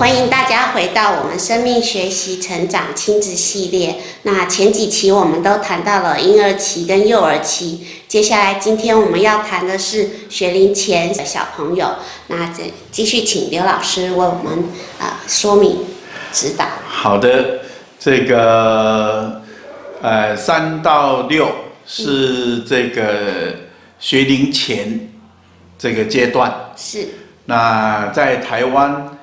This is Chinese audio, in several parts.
欢迎大家回到我们生命学习成长亲子系列。那前几期我们都谈到了婴儿期跟幼儿期，接下来今天我们要谈的是学龄前的小朋友。那这继续请刘老师为我们啊、呃、说明指导。好的，这个呃三到六是这个学龄前这个阶段。是。那在台湾。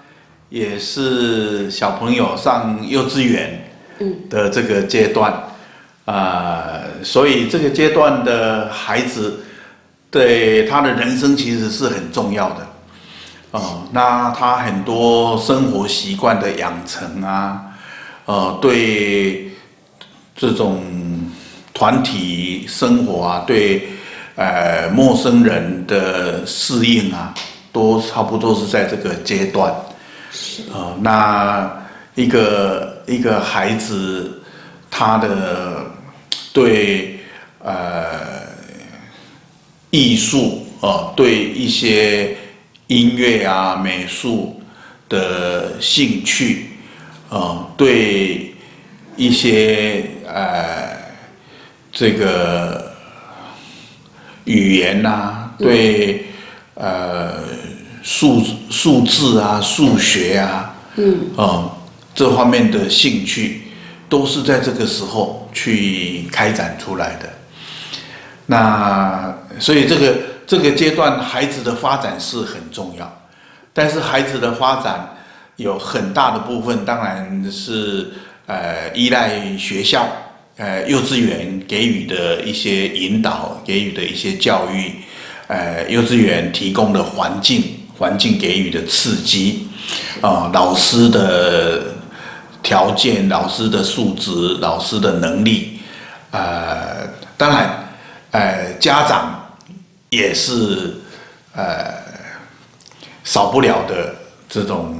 也是小朋友上幼稚园的这个阶段，啊、呃，所以这个阶段的孩子对他的人生其实是很重要的，哦、呃，那他很多生活习惯的养成啊，呃，对这种团体生活啊，对呃陌生人的适应啊，都差不多是在这个阶段。呃，那一个一个孩子，他的对呃艺术啊，对一些音乐啊、美术的兴趣，啊，对一些呃这个语言呐、对呃。数数字啊，数学啊，嗯，呃，这方面的兴趣，都是在这个时候去开展出来的。那所以这个这个阶段孩子的发展是很重要，但是孩子的发展有很大的部分，当然是呃依赖学校，呃幼稚园给予的一些引导，给予的一些教育，呃幼稚园提供的环境。环境给予的刺激，啊、呃，老师的条件、老师的素质、老师的能力，呃，当然，呃，家长也是呃少不了的这种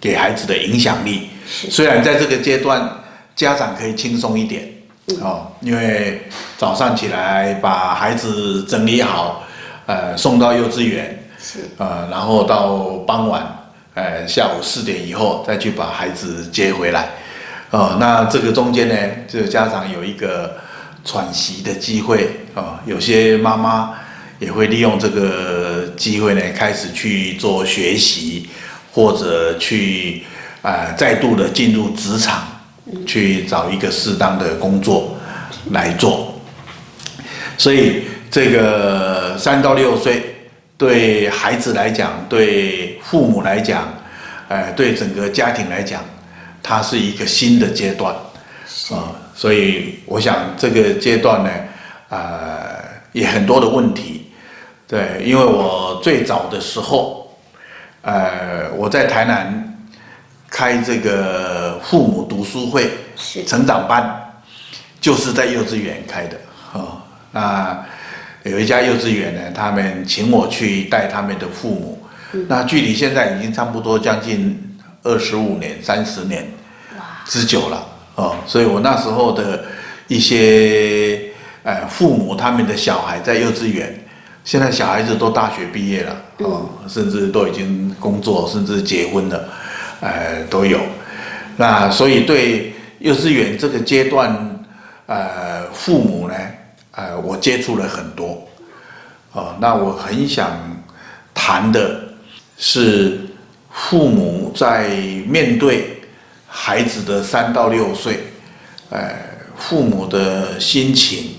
给孩子的影响力。虽然在这个阶段，家长可以轻松一点哦，因为早上起来把孩子整理好，呃，送到幼稚园。是，呃，然后到傍晚，呃，下午四点以后再去把孩子接回来，呃，那这个中间呢，就家长有一个喘息的机会，啊、呃，有些妈妈也会利用这个机会呢，开始去做学习，或者去，呃，再度的进入职场，去找一个适当的工作来做，所以这个三到六岁。对孩子来讲，对父母来讲，呃，对整个家庭来讲，它是一个新的阶段，啊、呃，所以我想这个阶段呢，呃，也很多的问题，对，因为我最早的时候，呃，我在台南开这个父母读书会成长班，就是在幼稚园开的，啊、呃，那。有一家幼稚园呢，他们请我去带他们的父母，嗯、那距离现在已经差不多将近二十五年、三十年之久了哦，所以我那时候的一些呃父母他们的小孩在幼稚园，现在小孩子都大学毕业了哦，甚至都已经工作，甚至结婚了，呃都有。那所以对幼稚园这个阶段，呃父母呢？呃，我接触了很多，哦，那我很想谈的是父母在面对孩子的三到六岁，呃，父母的心情，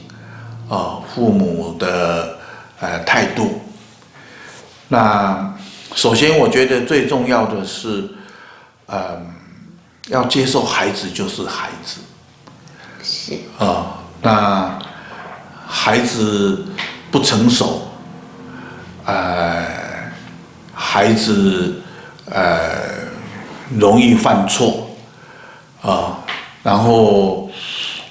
啊、呃，父母的呃态度。那首先，我觉得最重要的是，呃，要接受孩子就是孩子，是啊、呃，那。孩子不成熟，呃，孩子呃容易犯错，啊、然后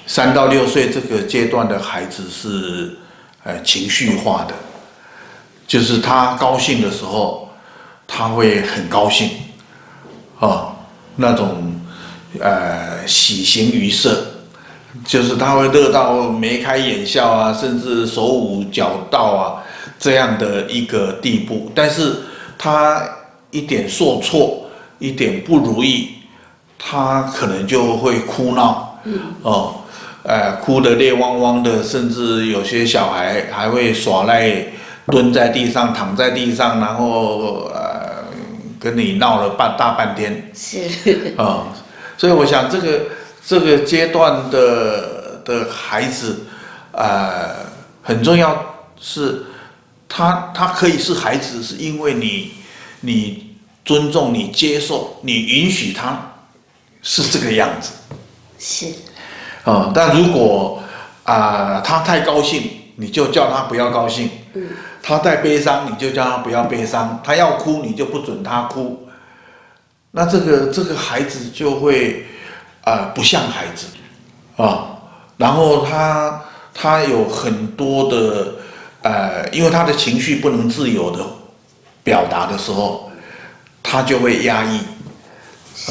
三到六岁这个阶段的孩子是呃情绪化的，就是他高兴的时候他会很高兴，啊、那种呃喜形于色。就是他会乐到眉开眼笑啊，甚至手舞脚蹈啊，这样的一个地步。但是他一点受挫，一点不如意，他可能就会哭闹，嗯、哦，呃，哭得泪汪汪的，甚至有些小孩还会耍赖，蹲在地上，躺在地上，然后呃，跟你闹了半大半天，是，啊、哦，所以我想这个这个阶段的的孩子，呃，很重要是，他他可以是孩子，是因为你你。尊重你，接受你，允许他是这个样子，是，啊、嗯，但如果啊、呃、他太高兴，你就叫他不要高兴，嗯，他太悲伤，你就叫他不要悲伤，他要哭，你就不准他哭，那这个这个孩子就会啊、呃、不像孩子，啊、然后他他有很多的呃，因为他的情绪不能自由的表达的时候。他就会压抑，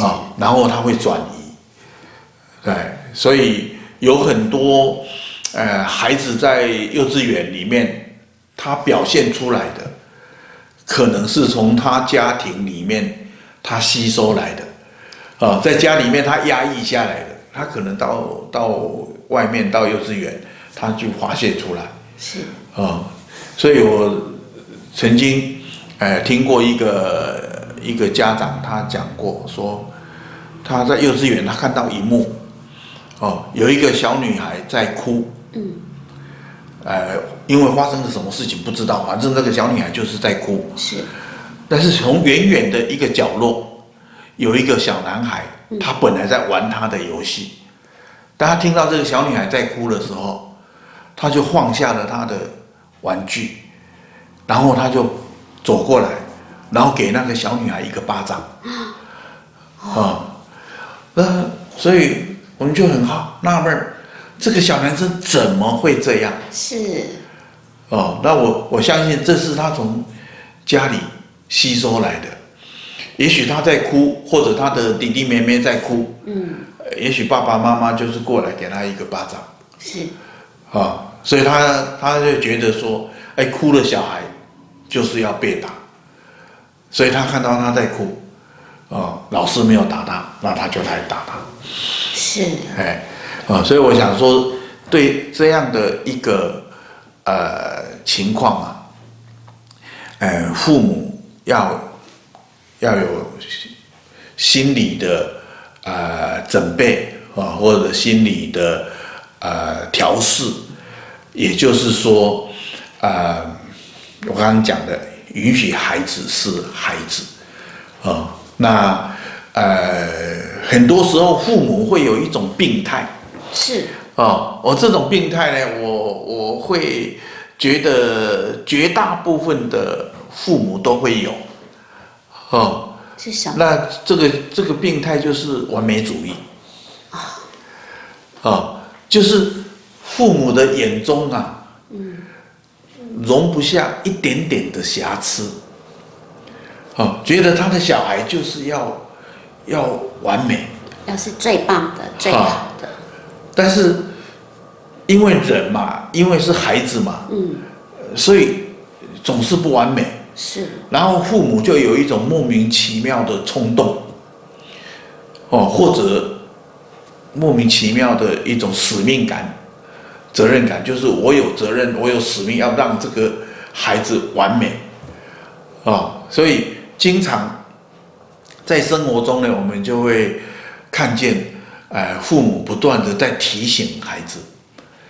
啊，然后他会转移，对，所以有很多，呃，孩子在幼稚园里面，他表现出来的，可能是从他家庭里面他吸收来的，啊，在家里面他压抑下来的，他可能到到外面到幼稚园，他就发泄出来，是，啊，所以我曾经，呃，听过一个。一个家长他讲过，说他在幼稚园，他看到一幕，哦，有一个小女孩在哭，嗯，呃，因为发生了什么事情不知道，反正那个小女孩就是在哭，是，但是从远远的一个角落，有一个小男孩，他本来在玩他的游戏，当他听到这个小女孩在哭的时候，他就放下了他的玩具，然后他就走过来。然后给那个小女孩一个巴掌，啊，那所以我们就很好纳闷，这个小男生怎么会这样？是，哦，那我我相信这是他从家里吸收来的，也许他在哭，或者他的弟弟妹妹在哭，嗯，也许爸爸妈妈就是过来给他一个巴掌，是，啊，所以他他就觉得说，哎，哭的小孩就是要被打。所以他看到他在哭，哦，老师没有打他，那他就来打他。是。哎，啊，所以我想说，对这样的一个呃情况啊，呃，父母要要有心理的呃准备啊，或者心理的呃调试，也就是说，呃，我刚刚讲的。允许孩子是孩子，啊、哦，那呃，很多时候父母会有一种病态，是，哦，我这种病态呢，我我会觉得绝大部分的父母都会有，哦，是什么？那这个这个病态就是完美主义，啊、哦，哦，就是父母的眼中啊，嗯。容不下一点点的瑕疵，啊，觉得他的小孩就是要要完美，要是最棒的、最好的。但是因为人嘛，因为是孩子嘛，嗯，所以总是不完美。是。然后父母就有一种莫名其妙的冲动，哦，或者莫名其妙的一种使命感。责任感就是我有责任，我有使命要让这个孩子完美，啊、哦，所以经常在生活中呢，我们就会看见，呃，父母不断的在提醒孩子，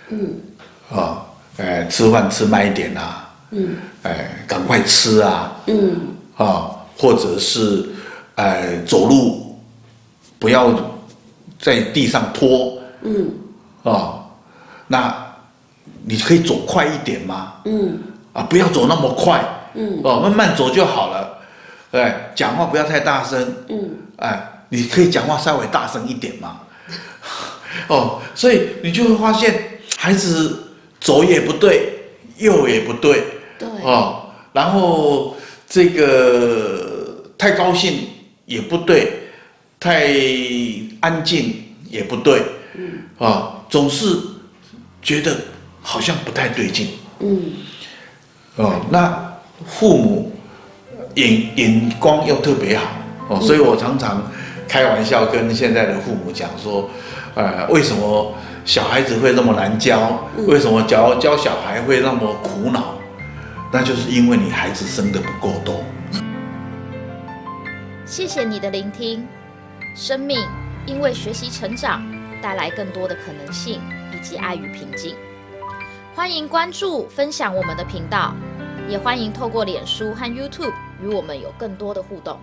嗯，啊、哦，呃，吃饭吃慢一点啊，嗯，哎，赶快吃啊，嗯，啊、哦，或者是，哎，走路不要在地上拖，嗯，啊、哦。那你可以走快一点吗？嗯，啊，不要走那么快，嗯，哦，慢慢走就好了，哎，讲话不要太大声，嗯，哎，你可以讲话稍微大声一点吗？哦，所以你就会发现孩子左也不对，右也不对，对，哦，然后这个太高兴也不对，太安静也不对，嗯，啊，总是。觉得好像不太对劲，嗯，哦，那父母眼眼光又特别好，哦，所以我常常开玩笑跟现在的父母讲说，呃，为什么小孩子会那么难教？为什么教教小孩会那么苦恼？那就是因为你孩子生的不够多。谢谢你的聆听，生命因为学习成长，带来更多的可能性以及爱与平静。欢迎关注、分享我们的频道，也欢迎透过脸书和 YouTube 与我们有更多的互动。